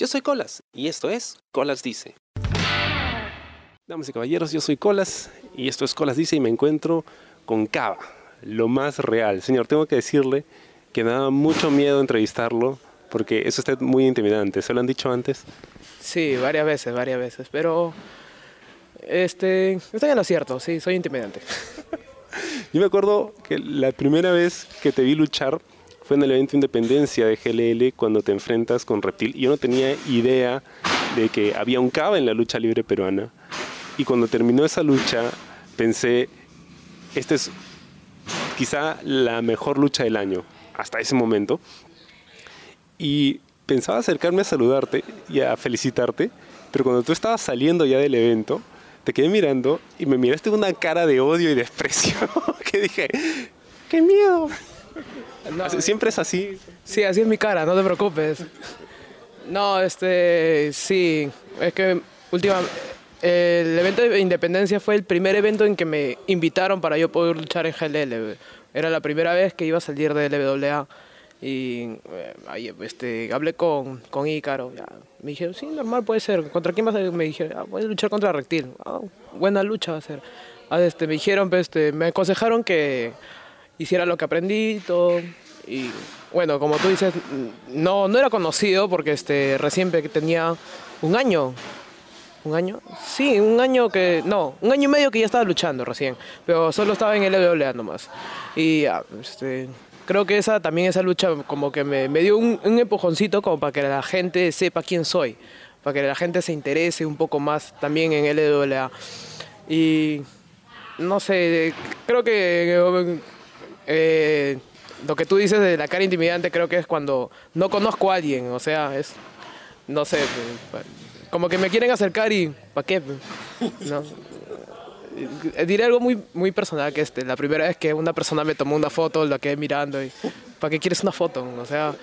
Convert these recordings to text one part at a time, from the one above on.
Yo soy Colas y esto es Colas Dice. Damas y caballeros, yo soy Colas y esto es Colas Dice y me encuentro con Cava, lo más real. Señor, tengo que decirle que me da mucho miedo entrevistarlo porque es usted muy intimidante. ¿Se lo han dicho antes? Sí, varias veces, varias veces, pero este, estoy en lo cierto, sí, soy intimidante. Yo me acuerdo que la primera vez que te vi luchar fue en el evento Independencia de GLL cuando te enfrentas con Reptil. Yo no tenía idea de que había un cava en la lucha libre peruana. Y cuando terminó esa lucha pensé, esta es quizá la mejor lucha del año hasta ese momento. Y pensaba acercarme a saludarte y a felicitarte, pero cuando tú estabas saliendo ya del evento, te quedé mirando y me miraste con una cara de odio y desprecio que dije, ¡qué miedo! Siempre es así. Sí, así es mi cara, no te preocupes. No, este, sí, es que últimamente el evento de Independencia fue el primer evento en que me invitaron para yo poder luchar en GLL. Era la primera vez que iba a salir de LWA. Y eh, este, hablé con, con Ícaro. Me dijeron, sí, normal puede ser. ¿Contra quién vas a Me dijeron, ah, voy a luchar contra Reptil. Ah, buena lucha va a ser. Ah, este, me dijeron, pues, este, me aconsejaron que hiciera lo que aprendí todo. Y bueno, como tú dices, no, no era conocido porque este, recién tenía un año. ¿Un año? Sí, un año que... No, un año y medio que ya estaba luchando recién. Pero solo estaba en el nomás. Y este, creo que esa también esa lucha como que me, dio un, empujoncito como para que la gente sepa quién soy, para que la gente se interese un poco más también en LWA. Y no sé, creo que eh, lo que tú dices de la cara intimidante creo que es cuando no conozco a alguien, o sea, es, no sé, como que me quieren acercar y ¿para qué? Eh, diré algo muy, muy personal, que este, la primera vez que una persona me tomó una foto, la quedé mirando y, ¿para qué quieres una foto? O sea,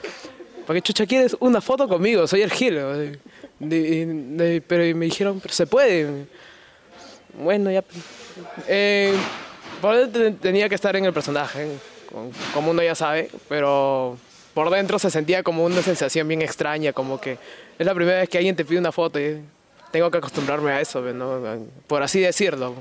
¿para qué chucha quieres una foto conmigo? Soy el Gil. pero me dijeron, pero se puede. Bueno, ya... Eh, tenía que estar en el personaje, como uno ya sabe, pero por dentro se sentía como una sensación bien extraña, como que es la primera vez que alguien te pide una foto y tengo que acostumbrarme a eso, por así decirlo,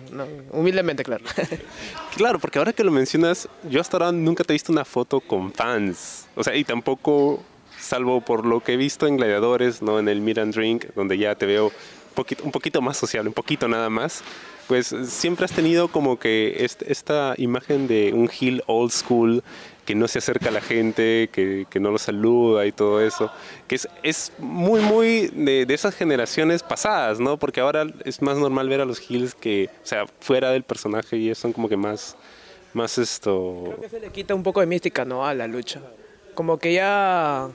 humildemente, claro. Claro, porque ahora que lo mencionas, yo hasta ahora nunca te he visto una foto con fans, o sea, y tampoco, salvo por lo que he visto en Gladiadores, ¿no? en el Meet and Drink, donde ya te veo poquito, un poquito más social, un poquito nada más, pues siempre has tenido como que esta imagen de un heel old school que no se acerca a la gente, que, que no lo saluda y todo eso, que es, es muy, muy de, de, esas generaciones pasadas, ¿no? Porque ahora es más normal ver a los heels que, o sea, fuera del personaje y son como que más, más esto... Creo que se le quita un poco de mística, ¿no? A la lucha. Como que ya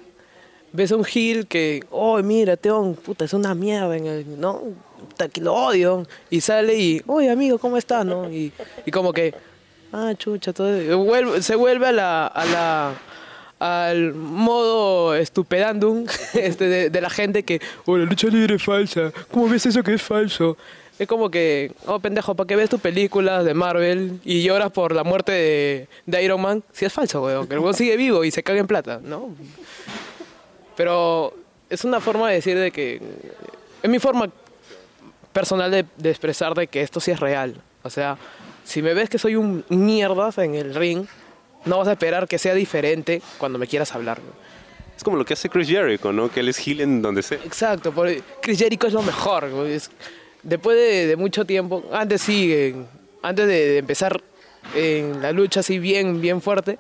ves a un heel que, oh, mira, Teón, puta, es una mierda, en el, ¿no? Puta, que lo odio. Y sale y, oye, amigo, ¿cómo estás, no? Y, como que ah, chucha, todo, se vuelve a la, a la, al modo estupedandum este, de, la gente que, oh, la lucha libre es falsa, ¿cómo ves eso que es falso? Es como que, oh pendejo, ¿para qué ves tus películas de Marvel y lloras por la muerte de, de Iron Man? Si es falso, weón, que el weón sigue vivo y se caga en plata, ¿no? Pero es una forma de decir de que, es mi forma personal de, de expresar de que esto sí es real. O sea, si me ves que soy un mierda en el ring, no vas a esperar que sea diferente cuando me quieras hablar. Es como lo que hace Chris Jericho, ¿no? Que él es heel en donde sea. Exacto, Chris Jericho es lo mejor. después de, mucho tiempo, antes sí, antes de, empezar en la lucha así bien, bien fuerte,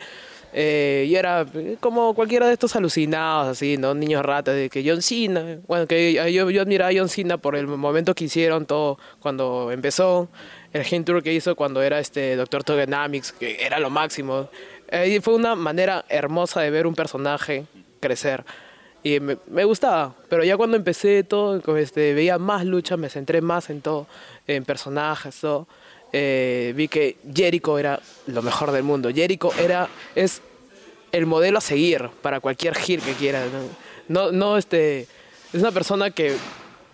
eh, y era como cualquiera de estos alucinados, así, ¿no? Niños ratas, de que John Cena, bueno, que yo, yo admiraba a John Cena por el momento que hicieron todo cuando empezó, el Game Tour que hizo cuando era este Doctor Togenomics, que era lo máximo. Y fue una manera hermosa de ver un personaje crecer. Y me, me, gustaba, pero ya cuando empecé todo, este, veía más luchas, me centré más en todo, en personajes, todo. Eh, vi que Jericho era lo mejor del mundo. Jericho era, es el modelo a seguir para cualquier gir que quiera. No, no, este, es una persona que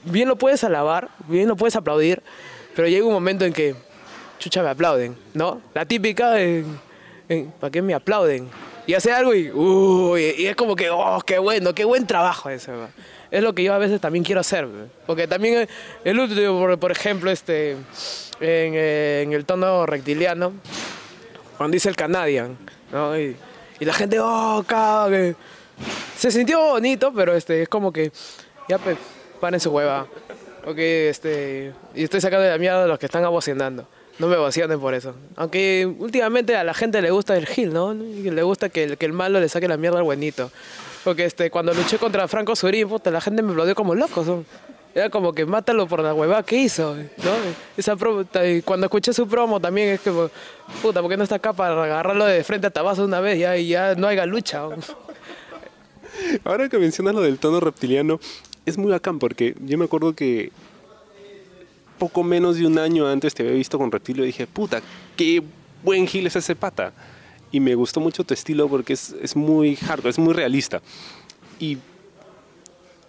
bien lo puedes alabar, bien lo puedes aplaudir, pero llega un momento en que, chucha, me aplauden, ¿no? La típica, ¿para qué me aplauden? Y hace algo y, uy, y es como que, oh, qué bueno, qué buen trabajo ese. Es lo que yo a veces también quiero hacer. Porque también el último, por, por ejemplo, este, en, eh, el tono rectiliano, cuando dice el Canadian. Y, la gente, oh, cague. Se sintió bonito, pero este, es como que, ya, pues, paren su hueva. Ok, este, y estoy sacando de la mierda a los que están abocinando. No me emocionen por eso. Aunque últimamente a la gente le gusta el gil, ¿no? Le gusta que que el malo le saque la mierda al buenito. Porque este, cuando luché contra Franco Surín, puta, la gente me aplaudió como loco. Era como que mátalo por la huevada que hizo, ¿no? Esa promo, cuando escuché su promo también es como, puta, ¿por qué no está acá para agarrarlo de frente a tabazo una vez ya, ya no haya lucha? Ahora que mencionas lo del tono reptiliano, es muy bacán porque yo me acuerdo que poco menos de un año antes te había visto con Reptilio y dije, puta, qué buen gil es ese pata. Y me gustó mucho tu estilo porque es, es muy hardcore, es muy realista. Y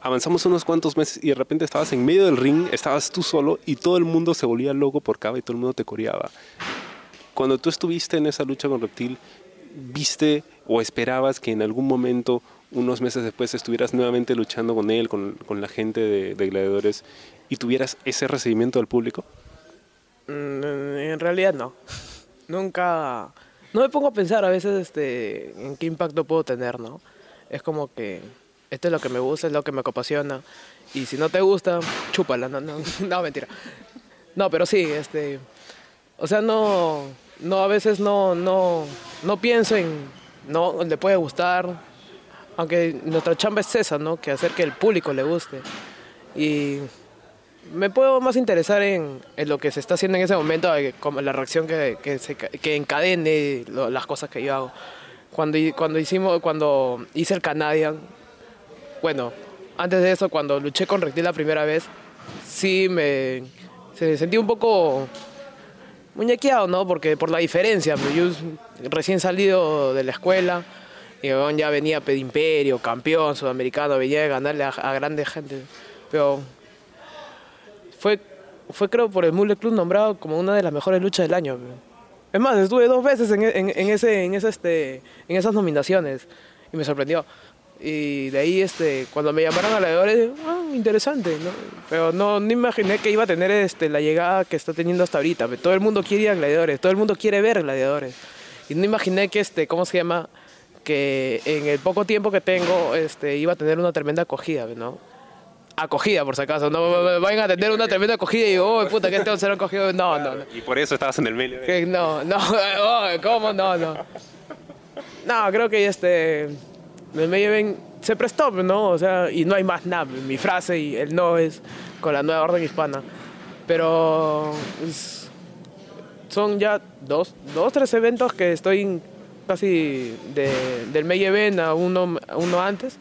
avanzamos unos cuantos meses y de repente estabas en medio del ring, estabas tú solo y todo el mundo se volvía loco por Cava y todo el mundo te coreaba. Cuando tú estuviste en esa lucha con Reptil, ¿viste o esperabas que en algún momento, unos meses después, estuvieras nuevamente luchando con él, con, con la gente de, de Gladiadores y tuvieras ese recibimiento del público? Mm, En realidad no. Nunca. No me pongo a pensar a veces este, en qué impacto puedo tener, ¿no? Es como que esto es lo que me gusta, es lo que me apasiona. Y si no te gusta, chúpala. No, no, no mentira. No, pero sí, este. O sea, no. No, a veces no, no, no pienso en. No, le puede gustar. Aunque nuestra chamba es esa, ¿no? Que hacer que el público le guste. Y me puedo más interesar en, en, lo que se está haciendo en ese momento, eh, como la reacción que, que, encadene las cosas que yo hago. Cuando, cuando, hicimos, cuando hice el Canadian, bueno, antes de eso, cuando luché con Rectil la primera vez, sí me se sentí un poco muñequeado, ¿no? Porque por la diferencia, yo recién salido de la escuela, y ya venía de imperio, campeón sudamericano, venía a ganarle a, a grandes gente, pero fue, fue creo por el Mule Club nombrado como una de las mejores luchas del año. Es más, estuve dos veces en, en, en ese, en, ese, este, en esas nominaciones y me sorprendió. Y de ahí, este, cuando me llamaron a gladiadores, ah, interesante, ¿no? Pero no, no imaginé que iba a tener este, la llegada que está teniendo hasta ahorita. Todo el mundo quiere ir a gladiadores, todo el mundo quiere ver gladiadores. Y no imaginé que, este, ¿cómo se llama? Que en el poco tiempo que tengo, este, iba a tener una tremenda acogida, ¿no? Acogida, por si acaso. No vayan a tener una tremenda acogida y digo, oh, puta, ¿qué tengo que ser acogido? No, no, no. Y por eso estabas en el medio. Que No, no, oh, ¿cómo? No, no. No, creo que este. El medio se prestó, ¿no? O sea, y no hay más nada. Mi frase y el no es con la nueva orden hispana. Pero. Es, son ya dos, dos, tres eventos que estoy casi de, del May Event a uno, a uno antes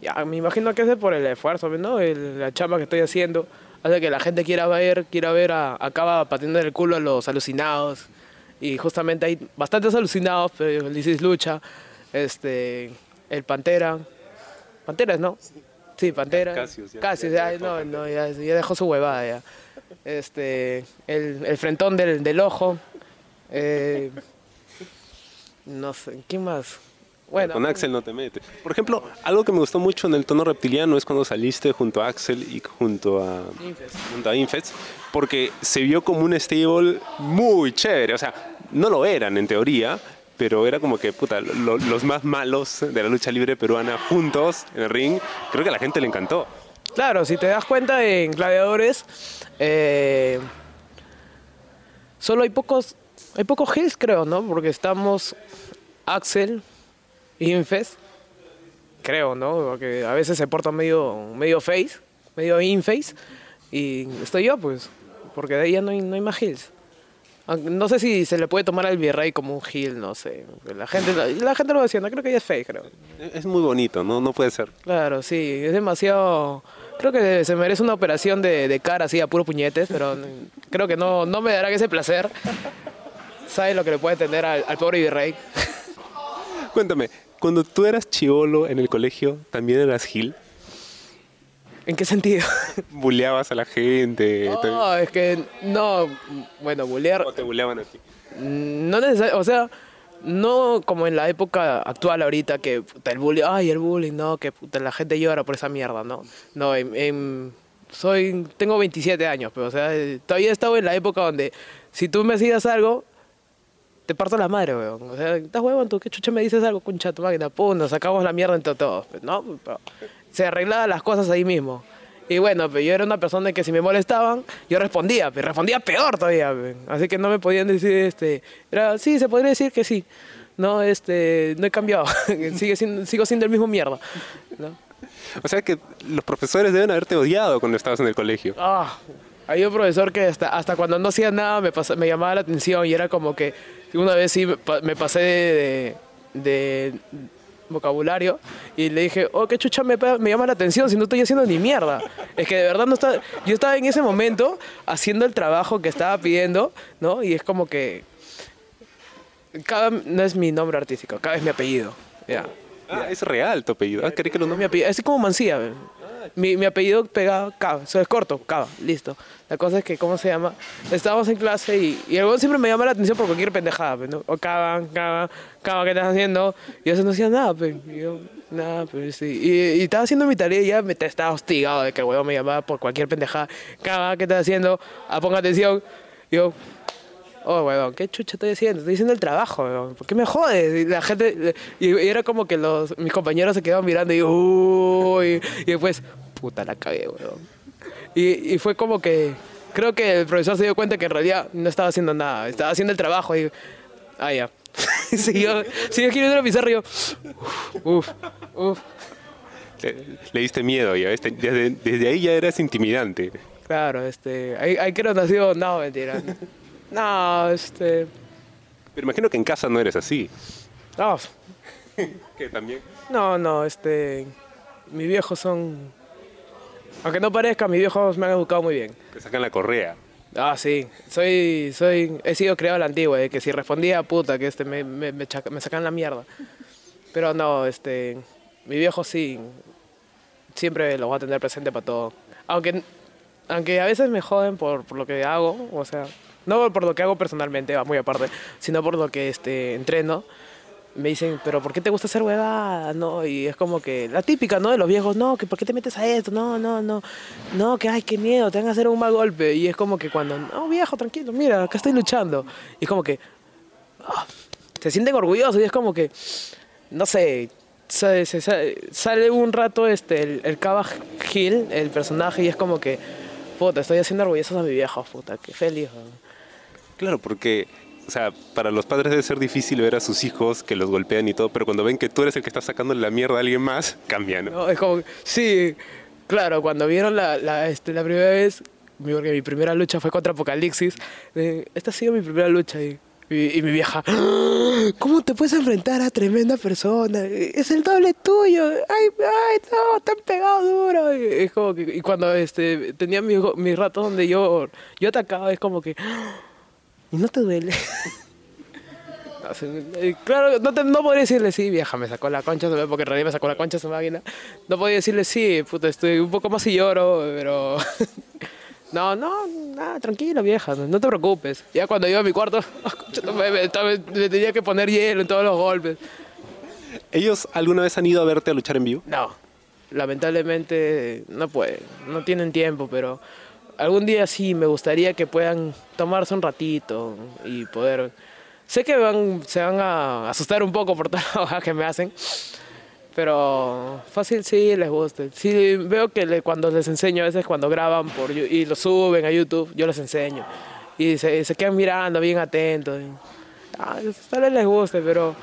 ya, me imagino que es por el esfuerzo, ¿no? El, la chamba que estoy haciendo hace que la gente quiera ver, quiera ver, a, acaba pateando el culo a los alucinados. Y justamente hay bastantes alucinados, pero Lisis Lucha, este, el Pantera. Panteras, ¿no? Sí, Pantera. Casios, ya. Casios, ya, no, no, ya, ya dejó su huevada ya. Este, el, el frentón del, del ojo. Eh, no sé, ¿quién más? Bueno, con Axel no te metes. Por ejemplo, algo que me gustó mucho en el tono reptiliano es cuando saliste junto a Axel y junto a Infest. junto a Infest, porque se vio como un stable muy chévere. O sea, no lo eran en teoría, pero era como que, puta, lo, los más malos de la lucha libre peruana juntos en el ring. Creo que a la gente le encantó. Claro, si te das cuenta en Gladiadores, eh, solo hay pocos, hay pocos hills creo, ¿no? Porque estamos Axel, Infest, creo, ¿no? Porque a veces se porta medio, medio face, medio inface, y estoy yo, pues, porque de ahí ya no hay, no hay más. Aunque No sé si se le puede tomar al virrey como un heel, no sé. La gente, la, la gente lo decía, no creo que ella es fake, creo. Es muy bonito, ¿no? No puede ser. Claro, sí, es demasiado... Creo que se merece una operación de, de cara así a puro puñetes, pero creo que no, no me darán ese placer. ¿Sabes lo que le puede tener al, al pobre virrey? Cuéntame, cuando tú eras chivolo en el colegio, ¿también eras Gil? ¿En qué sentido? ¿Buleabas a la gente? te- No, es que no, bueno, bullear, ¿O te buleaban a ti? no necesariamente, o sea, no como en la época actual ahorita que puta, el bullying, ay, el bullying, no, que puta, la gente llora por esa mierda, no. No, en- en- soy, tengo 27 años, pero o sea, eh, todavía he estado en la época donde si tú me hacías algo, te parto la madre, weón. O sea, estás huevón, tú qué chucha me dices algo, concha tu máquina, pum, nos sacamos la mierda entre todos. Pues, no, pero se arreglaban las cosas ahí mismo. Y bueno, pues yo era una persona que si me molestaban, yo respondía, pero respondía peor todavía. pues. Así que no me podían decir, este, era, sí, se podría decir que sí. No, este, no he cambiado, Sigue siendo, sigo siendo el mismo mierda. ¿no? O sea que los profesores deben haberte odiado cuando estabas en el colegio. Ah, hay un profesor que hasta, hasta cuando no hacía nada me, pasa- me llamaba la atención y era como que una vez sí me pa- me pasé de, de vocabulario y le dije, oh, qué chucha me, me llama la atención si no estoy haciendo ni mierda. Es que de verdad no está, yo estaba en ese momento haciendo el trabajo que estaba pidiendo, ¿no? Y es como que, cada, no es mi nombre artístico, cada es mi apellido, ya. Ah, es real tu apellido. Ah, que lo No, mi apellido, es como Mancía. Mi, mi apellido pegado, Cava. Eso es corto, Cava, listo. La cosa es que, ¿cómo se llama? Estábamos en clase y, y el weón siempre me llama la atención por cualquier pendejada, pe, ¿no? O Cava, ¿qué estás haciendo? Y yo no hacía nada, pe. Y yo, nada, pues sí. Y, estaba haciendo mi tarea y ya me estaba hostigado de que el weón me llamaba por cualquier pendejada. Cava, ¿qué estás haciendo? Ah, ponga atención. Yo, Oh, weón, ¿qué chucha estoy haciendo? Estoy haciendo el trabajo, weón. ¿Por qué me jodes? Y la gente... Y, y era como que los, mis compañeros se quedaban mirando y... Uy, y después... Puta, la cagué, weón. Y, y fue como que... Creo que el profesor se dio cuenta que en realidad no estaba haciendo nada. Estaba haciendo el trabajo y... Ah, ya. siguió, siguió escribiendo la pizarra y yo... Uf, uf. Le, le diste miedo ya. ¿ves? Desde, desde ahí ya eras intimidante. Claro, este... Ahí, ahí creo nació... No, mentira. No, este... Pero imagino que en casa no eres así. No, Que también. No, no, este. Mis viejos son. Aunque no parezca, mis viejos me han educado muy bien. Te sacan la correa. Ah, sí. Soy. soy he sido criado a la antigua, de que si respondía puta, que este me, me, me, chaca- me sacan la mierda. Pero no, este. Mi viejo sí. Siempre los voy a tener presente para todo. Aunque. Aunque a veces me joden por, por lo que hago, o sea, no por lo que hago personalmente, va muy aparte, sino por lo que este, entreno. Me dicen, pero ¿por qué te gusta hacer huevadas? No, y es como que la típica, ¿no? De los viejos, no, que ¿por qué te metes a esto? No, no, no, no, que ay, qué miedo, te van a hacer un mal golpe. Y es como que cuando, no, viejo, tranquilo, mira, acá estoy luchando. Y es como que, ah, se sienten orgullosos y es como que, no sé, se- sale un rato este, el, el Cava Hill, el personaje, y es como que, puta, estoy haciendo orgullosos a mi viejo, puta, qué feliz. Claro, porque, o sea, para los padres debe ser difícil ver a sus hijos que los golpean y todo, pero cuando ven que tú eres el que está sacando la mierda a alguien más, cambia, ¿no? Es como, sí, claro, cuando vieron la, la, este, la primera vez, porque mi primera lucha fue contra Apocalipsis, esta ha sido mi primera lucha y, y, mi vieja, "¡Ah! ¿cómo te puedes enfrentar a tremenda persona? Es el doble tuyo, ay, ay, no, te han pegado duro. Es como que, y cuando este, tenía mis, mis ratos donde yo, yo atacaba, es como que, "Ah, ¿y no te duele? Eh, Claro, no, te, no podría decirle sí, vieja, me sacó la concha, porque en realidad me sacó la concha su máquina. No podía decirle sí, puta, estoy un poco más y lloro, pero... No, no, nada, tranquilo, vieja, no, te preocupes. Ya cuando iba a mi cuarto, madre, me, me tenía que poner hielo en todos los golpes. ¿Ellos alguna vez han ido a verte a luchar en vivo? No, lamentablemente no pueden, no tienen tiempo, pero algún día sí me gustaría que puedan tomarse un ratito y poder... Sé que van, se van a asustar un poco por toda la baja que me hacen, pero fácil sí les gusta. Sí, veo que cuando les enseño, a veces cuando graban por, y lo suben a YouTube, yo les enseño. Y se, se quedan mirando bien atentos. y, ah, tal vez les guste, pero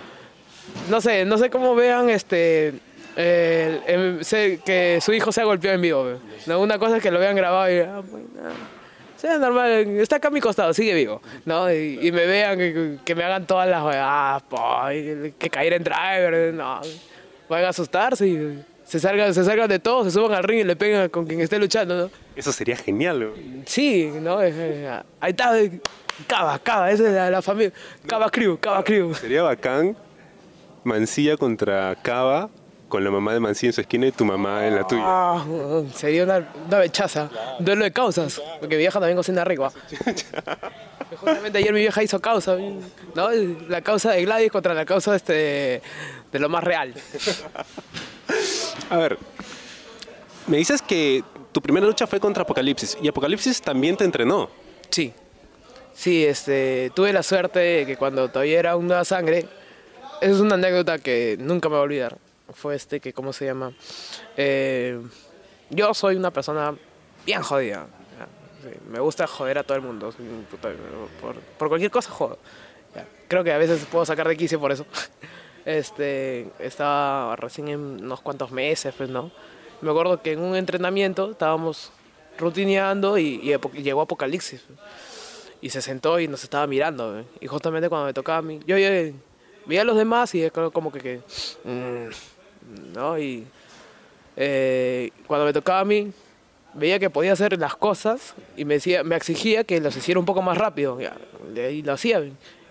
no sé, no sé cómo vean este el- em, sé que su hijo se ha golpeado en vivo. No, una cosa es que lo vean grabado y ah, pues, sea normal, está acá a mi costado, sigue vivo, ¿no? Y, y me vean que, que me hagan todas las ah, que caer en driver, no. Van a asustarse y se salgan, se salgan de todo, se suban al ring y le pegan con quien esté luchando, ¿no? Eso sería genial. ¿no? Sí, ¿no? Es, eh, ahí está, eh, Cava, Cava, esa es la, la familia. Cava Crew, Cava Crew. Sería bacán Mancilla contra Cava con la mamá de Mancilla en su esquina y tu mamá en la tuya. Ah, sería una, una bechaza. Duelo de causas. Porque vieja también cocina rico. Justamente ayer mi vieja hizo causa, ¿no? La causa de Gladys contra la causa este, de lo más real. A ver, me dices que tu primera lucha fue contra Apocalipsis y Apocalipsis también te entrenó. Sí. Sí, este, tuve la suerte de que cuando todavía era una sangre, es una anécdota que nunca me voy a olvidar. Fue este que, ¿cómo se llama? Eh, yo soy una persona bien jodida. me gusta joder a todo el mundo. Por, cualquier cosa jodo. Creo que a veces puedo sacar de quicio por eso. Este, estaba recién en unos cuantos meses, pues, ¿no? Me acuerdo que en un entrenamiento estábamos rutineando y, llegó Apocalipsis. Y se sentó y nos estaba mirando. Y justamente cuando me tocaba a mí, yo, veía a los demás y es como que, que mm, ¿no? Y eh, cuando me tocaba a mí, veía que podía hacer las cosas y me, decía, me exigía que las hiciera un poco más rápido. Y lo hacía.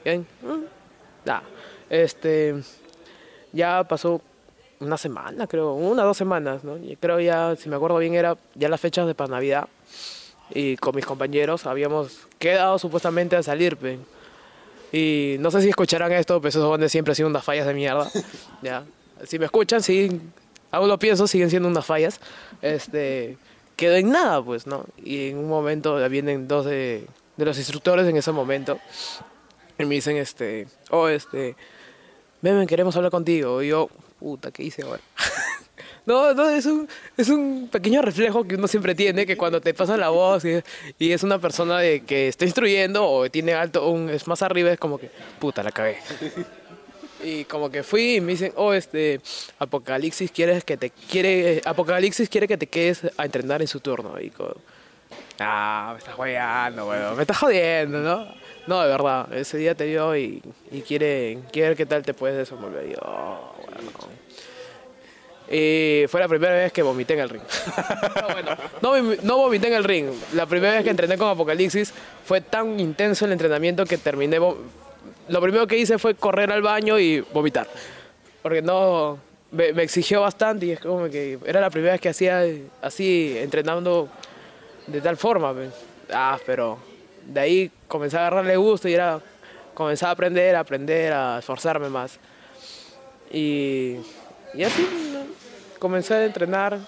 ¿bien? Mm, este, ya pasó una semana, creo, una o dos semanas, ¿no? Y creo ya, si me acuerdo bien, era ya las fechas de para Navidad. Y con mis compañeros habíamos quedado supuestamente a salir, Y no sé si escucharán esto, pero esos donde siempre han sido unas fallas de mierda. ¿ya? Si me escuchan, sí, aún lo pienso, siguen siendo unas fallas. Este, quedó en nada, pues, ¿no? Y en un momento vienen dos de, de los instructores en ese momento y me dicen, este, oh, este, ven, queremos hablar contigo. Y yo, puta, ¿qué hice ahora? no, no, es un, es un pequeño reflejo que uno siempre tiene, que cuando te pasa la voz y, y es una persona de, que está instruyendo o tiene alto, un, es más arriba, es como que, puta, la cagué. Y como que fui y me dicen, oh, este, Apocalipsis quiere que te quiere, Apocalipsis quiere que te quedes a entrenar en su turno. Y ah, me estás jodiendo, weón, me estás jodiendo, ¿no? No, de verdad, ese día te dio y, y quiere, quiere ver qué tal te puedes desenvolver. Y yo, oh, bueno. Y fue la primera vez que vomité en el ring. no, no, vomité en el ring. La primera vez que entrené con Apocalipsis fue tan intenso el entrenamiento que terminé lo primero que hice fue correr al baño y vomitar. Porque no, me, exigió bastante y es como que era la primera vez que hacía así, entrenando de tal forma. Ah, pero de ahí comencé a agarrarle gusto y era, comencé a aprender, a aprender, a esforzarme más. Y, y así comencé a entrenar.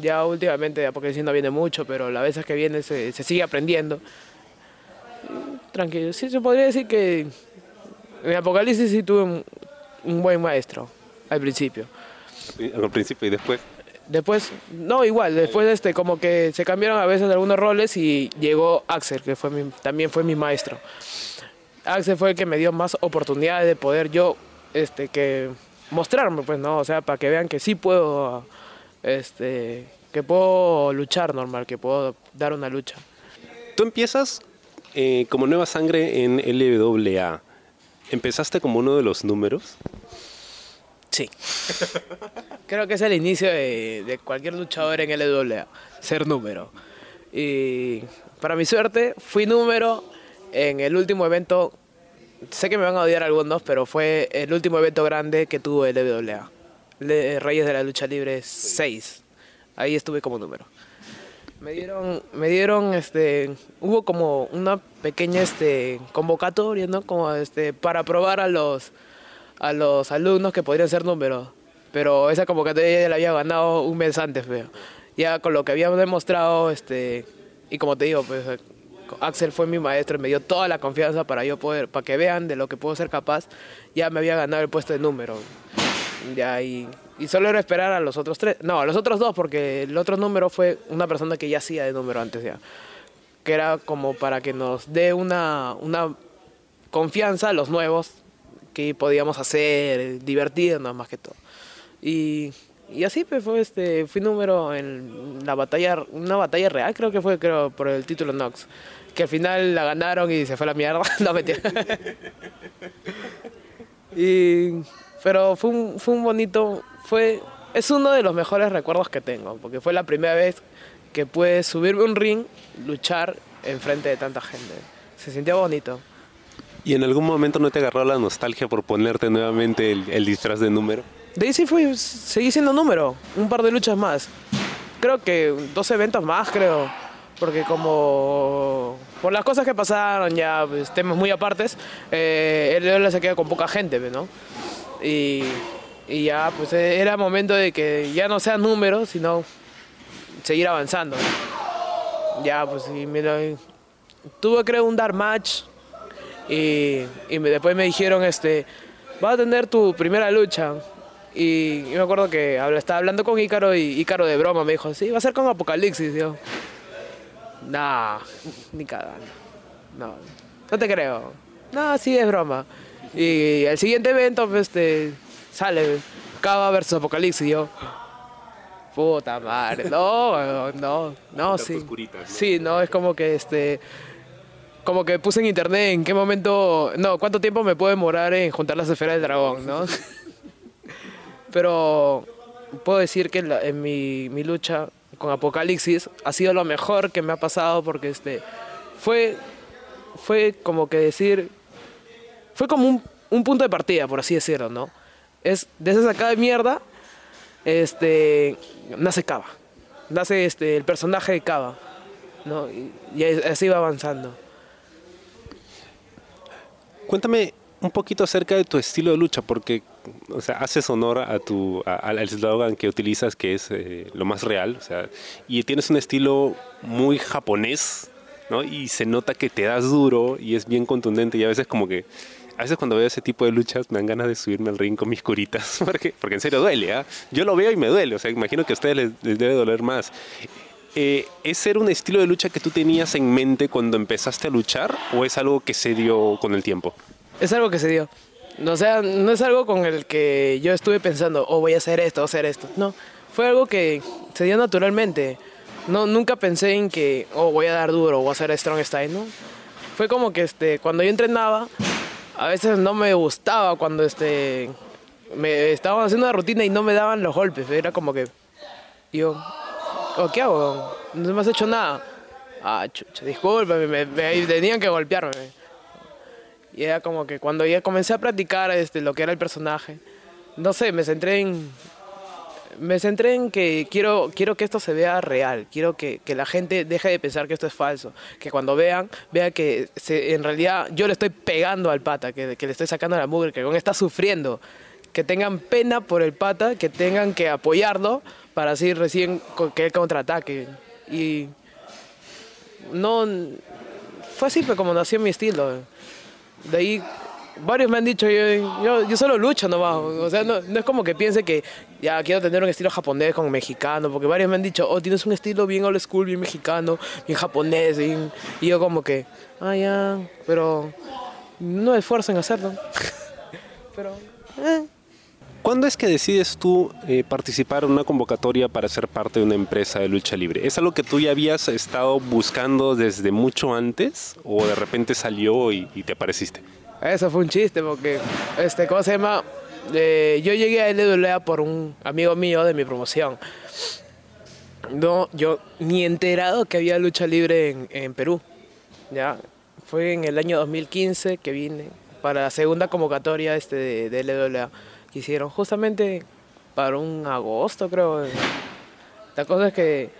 Ya últimamente, porque si no viene mucho, pero las veces que viene se, se sigue aprendiendo. tranquilo, sí, se podría decir que en Apocalipsis sí tuve un, buen maestro al principio. Al principio y después. Después, no, igual, después este, como que se cambiaron a veces algunos roles y llegó Axel, que fue también fue mi maestro. Axel fue el que me dio más oportunidades de poder yo, este, que mostrarme, pues, ¿no? O sea, para que vean que sí puedo, este, que puedo luchar normal, que puedo dar una lucha. Tú empiezas eh, como nueva sangre en LWA. ¿Empezaste como uno de los números? Sí. Creo que es el inicio de, cualquier luchador en LWA, ser número. Y para mi suerte, fui número en el último evento. Sé que me van a odiar algunos, pero fue el último evento grande que tuvo LWA. Reyes de la Lucha Libre 6. Ahí estuve como número. Me dieron, me dieron, este, hubo como una pequeña, este, convocatoria, ¿no? Como, este, para probar a los, a los alumnos que podrían ser números. Pero esa convocatoria ya la había ganado un mes antes, veo. Ya con lo que habíamos demostrado, este, y como te digo, pues, Axel fue mi maestro y me dio toda la confianza para yo poder, para que vean de lo que puedo ser capaz, ya me había ganado el puesto de número. Ya, y y solo era esperar a los otros tres. No, a los otros dos, porque el otro número fue una persona que ya hacía de número antes ya. Que era como para que nos dé una, una confianza a los nuevos que podíamos hacer, divertirnos más que todo. Y, y así pues fue este, fui número en la batalla, una batalla real creo que fue creo por el título Nox. Que al final la ganaron y se fue la mierda. no mentira. y, pero fue un, fue un bonito, fue, es uno de los mejores recuerdos que tengo, porque fue la primera vez que pude subirme un ring, luchar enfrente de tanta gente. Se sintió bonito. ¿Y en algún momento no te agarró la nostalgia por ponerte nuevamente el, disfraz de número? De ahí sí fui, seguí siendo número, un par de luchas más. Creo que dos eventos más, creo. porque como por las cosas que pasaron ya pues, temas muy apartes, eh, el LWA se queda con poca gente, ¿no? Y, y ya pues era momento de que ya no sean números, sino seguir avanzando. Ya pues y tuve creo un dar match y, y después me dijeron este vas a tener tu primera lucha y, y me acuerdo que estaba hablando con Ícaro y Ícaro de broma me dijo sí va a ser con Apocalipsis yo nah ni cagando no no te creo. No sí es broma y el siguiente evento pues, este sale Cava versus Apocalipsis y yo puta madre no no no sí. sí no es como que este como que puse en internet en qué momento, no, cuánto tiempo me puedo demorar en juntar las esferas del dragón, ¿no? Pero puedo decir que en, la- en mi, mi lucha con Apocalipsis ha sido lo mejor que me ha pasado porque este fue fue como que decir fue como un, un punto de partida, por así decirlo, ¿no? Es de esa sacada de mierda este nace Cava. Nace este el personaje de Cava, ¿no? Y, y así va avanzando. Cuéntame un poquito acerca de tu estilo de lucha, porque o sea, haces honor a tu, a- al eslogan que utilizas, que es eh, lo más real, o sea, y tienes un estilo muy japonés, ¿no? Y se nota que te das duro y es bien contundente y a veces como que, a veces cuando veo ese tipo de luchas me dan ganas de subirme al ring con mis curitas, porque, porque en serio duele, ¿ah? Yo lo veo y me duele, o sea, imagino que a ustedes les, les debe doler más. Eh, ¿Es ser un estilo de lucha que tú tenías en mente cuando empezaste a luchar o es algo que se dio con el tiempo? Es algo que se dio. O sea, no es algo con el que yo estuve pensando, oh, voy a hacer esto, a hacer esto. No, fue algo que se dio naturalmente. No, nunca pensé en que, oh, voy a dar duro, voy a hacer strong style, ¿no? Fue como que este, cuando yo entrenaba, a veces no me gustaba cuando este, me estaban haciendo una rutina y no me daban los golpes. Era como que, yo, oh, ¿qué hago? No me has hecho nada. Ah, chucha, discúlpame, me, tenían que golpearme. Y era como que cuando ya comencé a practicar este, lo que era el personaje, no sé, me centré en. Me centré en que quiero, quiero que esto se vea real, quiero que, que la gente deje de pensar que esto es falso, que cuando vean, vea que se- en realidad yo le estoy pegando al pata, que, le estoy sacando la mugre, que está sufriendo, que tengan pena por el pata, que tengan que apoyarlo para así recién que él contraataque. Y no, fue así como nació mi estilo. De ahí, varios me han dicho, yo, yo, yo solo lucho nomás. O sea, no, no es como que piense que ya quiero tener un estilo japonés con mexicano, porque varios me han dicho, oh, tienes un estilo bien old school, bien mexicano, bien japonés. bien-". Y yo como que, ah, ya, pero no esfuerzo en hacerlo. pero, eh. ¿Cuándo es que decides tú eh, participar en una convocatoria para ser parte de una empresa de lucha libre? ¿Es algo que tú ya habías estado buscando desde mucho antes o de repente salió y, y te apareciste? Eso fue un chiste porque, este, ¿cómo se llama? Eh, yo llegué a LWA por un amigo mío de mi promoción. No, yo ni enterado que había lucha libre en, en Perú. Ya, fue en el año 2015 que vine para la segunda convocatoria este de, LWA que hicieron justamente para un agosto creo. La cosa es que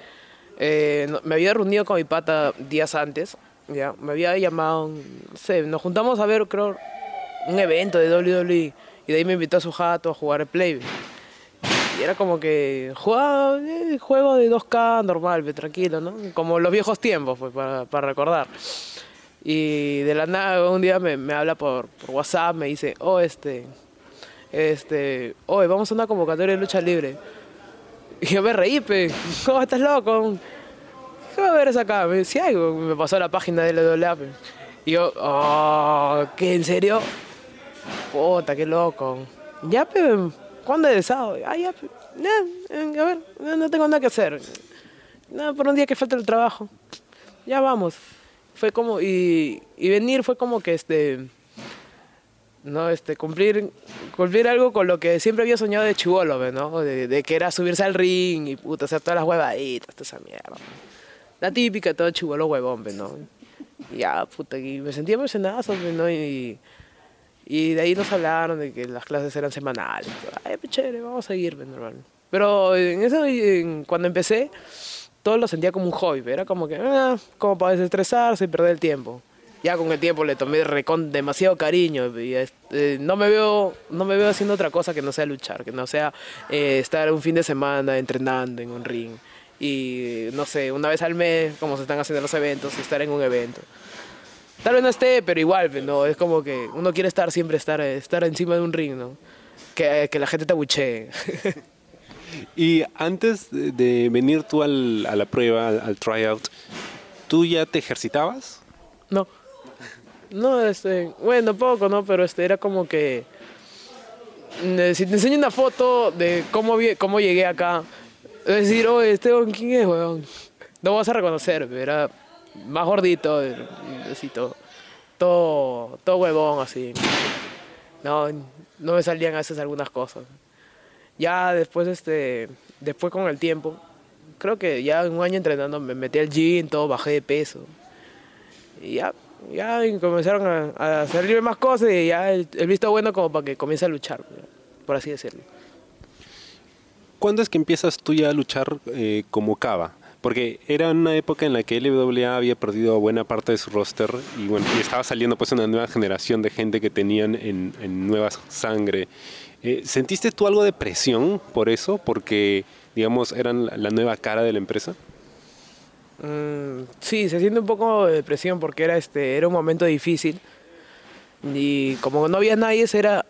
eh, me había reunido con mi pata días antes, ya, me había llamado, no sé, nos juntamos a ver, creo, un evento de WWE y de ahí me invitó a su jato a jugar el Play. Y era como que jugaba eh, juego de 2K normal, tranquilo, ¿no? Como los viejos tiempos, pues, para, para recordar. Y de la nada un día me, me habla por, por WhatsApp, me dice, oh, este, este, oye, vamos a una convocatoria de lucha libre. Y yo me reí, pe, ¿cómo estás loco? ¿Qué va a ver esa acá? Me decía algo, me pasó la página de la pe. Y yo, oh, ¿qué, en serio? Puta, qué loco. Ya, pe, ¿cuándo es el sábado? Ah, ya, a ver, no, tengo nada que hacer. No, por un día que falta el trabajo. Ya vamos. Fue como, y, y venir fue como que este, no, este, cumplir, cumplir algo con lo que siempre había soñado de chivolo, ¿no? De, de que era subirse al ring y puta, hacer todas las huevaditas, toda esa mierda. La típica, todo chivolo huevón, ve, ¿no? Y ya, puta, y me sentía emocionado, ve, ¿no? Y, y de ahí nos hablaron de que las clases eran semanales. Ay, pues chévere, vamos a seguir, ve, normal. Pero en eso, en- cuando empecé, todo lo sentía como un hobby, era como que, ah, como para desestresarse y perder el tiempo. Ya con el tiempo le tomé demasiado cariño y este, no me veo no me veo haciendo otra cosa que no sea luchar, que no sea eh, estar un fin de semana entrenando en un ring y no sé, una vez al mes, como se están haciendo los eventos, estar en un evento. Tal vez no esté, pero igual, no, es como que uno quiere estar siempre, estar, estar encima de un ring, ¿no? Que, que la gente te abuchee. y antes de venir tú al, a la prueba, al, tryout, ¿tú ya te ejercitabas? No. No, este, bueno, poco, ¿no? Pero este era como que... Eh, si te enseño una foto de cómo, cómo llegué acá, decir, oye, este ¿quién es, weón? No vas a reconocer, era más gordito, así todo, todo, todo huevón así. No, no me salían a veces algunas cosas. Ya después, este, después con el tiempo, creo que ya un año entrenando me metí al gym, todo, bajé de peso. Y ya, ya comenzaron a, a salirme más cosas y ya el, el visto bueno como para que comience a luchar, por así decirlo. ¿Cuándo es que empiezas tú ya a luchar eh, como Cava? Porque era una época en la que LWA había perdido buena parte de su roster y bueno, y estaba saliendo pues una nueva generación de gente que tenían en, nueva sangre. Eh, ¿Sentiste tú algo de presión por eso? Porque, digamos, eran la nueva cara de la empresa. Mm, sí, se siente un poco de presión porque era, este, era un momento difícil y como no había nadie, era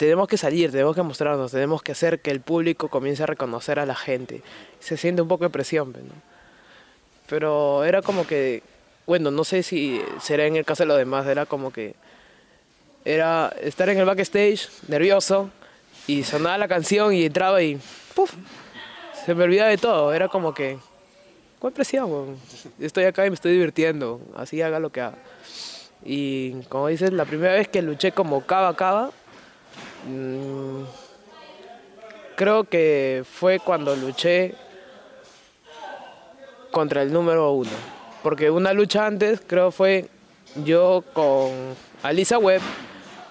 tenemos que salir, tenemos que mostrarnos, tenemos que hacer que el público comience a reconocer a la gente. Se siente un poco de presión, pues, ¿no? Pero era como que, bueno, no sé si será en el caso de los demás, era como que era estar en el backstage, nervioso, y sonaba la canción y entraba y ¡puf! Se me olvidaba de todo, era como que, ¿cuál presión? Estoy acá y me estoy divirtiendo, así haga lo que haga. Y como dices, la primera vez que luché como cava cava, Mm, creo que fue cuando luché contra el número uno. Porque una lucha antes, creo fue yo con Alisa Webb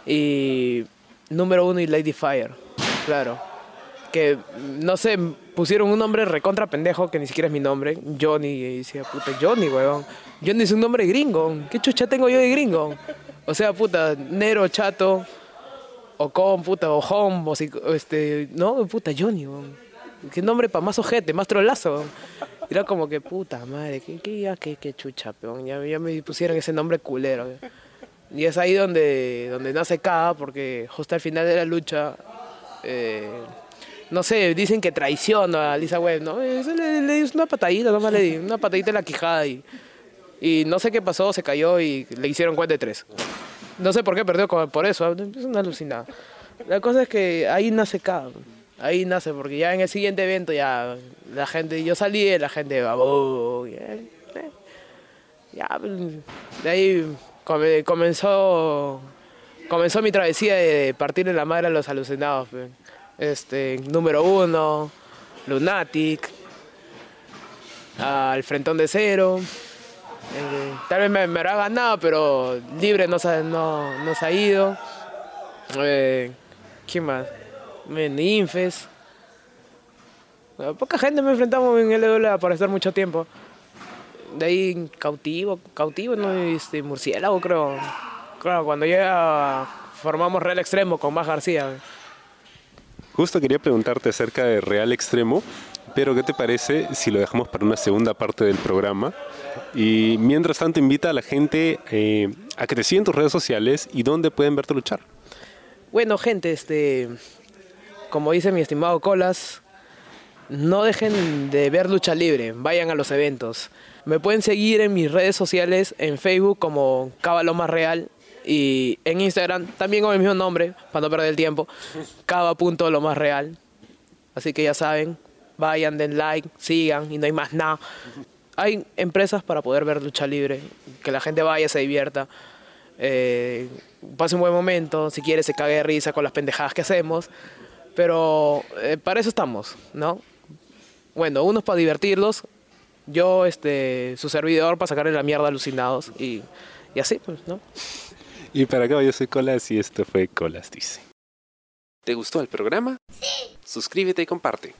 y número uno y Lady Fire. Claro. Que no sé, pusieron un nombre recontra pendejo que ni siquiera es mi nombre. Johnny. Y decía, puta, Johnny, weón. Johnny es un nombre gringo. ¿Qué chucha tengo yo de gringo? O sea, puta, Nero, chato o con, puta, o home, o este, no, puta, Johnny, qué nombre para más ojete, más trolazo. Era como que, puta madre, qué, qué, qué, chucha, peón. Ya, ya, me pusieron ese nombre culero. Y es ahí donde, donde nace K, porque justo al final de la lucha, eh, no sé, dicen que traiciona a Lisa Webb, ¿no? Le, le, di una patadita, nomás le di una patadita en la quijada y, y no sé qué pasó, se cayó y le hicieron cuenta de tres. No sé por qué perdió por eso, es una alucinada. La cosa es que ahí nace cada, ahí nace, porque ya en el siguiente evento ya la gente, yo salí y la gente va, eh, ya, de ahí comenzó, comenzó mi travesía de partir en la madre a los alucinados. Este, número uno, Lunatic, al Frentón de Cero. Eh, tal vez me, me, habrá ganado, pero libre no, no, no se ha ido. Eh, ¿Quién más? Ninfes. Poca gente me enfrentamos en LWA para estar mucho tiempo. De ahí cautivo, cautivo, ¿no? Este, murciélago creo. Claro, cuando ya formamos Real Extremo con más García. Justo quería preguntarte acerca de Real Extremo, pero ¿qué te parece si lo dejamos para una segunda parte del programa? Y mientras tanto invita a la gente eh, a que te sigan tus redes sociales y dónde pueden verte luchar. Bueno, gente, este, como dice mi estimado Colas, no dejen de ver lucha libre, vayan a los eventos. Me pueden seguir en mis redes sociales, en Facebook como Más Real y en Instagram también con el mismo nombre, para no perder el tiempo, Real. Así que ya saben, vayan, den like, sigan y no hay más nada hay empresas para poder ver lucha libre, que la gente vaya, se divierta, eh, pase un buen momento, si quiere se cague de risa con las pendejadas que hacemos, pero eh, para eso estamos, ¿no? Bueno, unos para divertirlos, yo, este, su servidor, para sacarle la mierda alucinados y, y así, pues, ¿no? Y para acá yo soy Colas y esto fue Colas Dice. ¿Te gustó el programa? Sí. Suscríbete y comparte.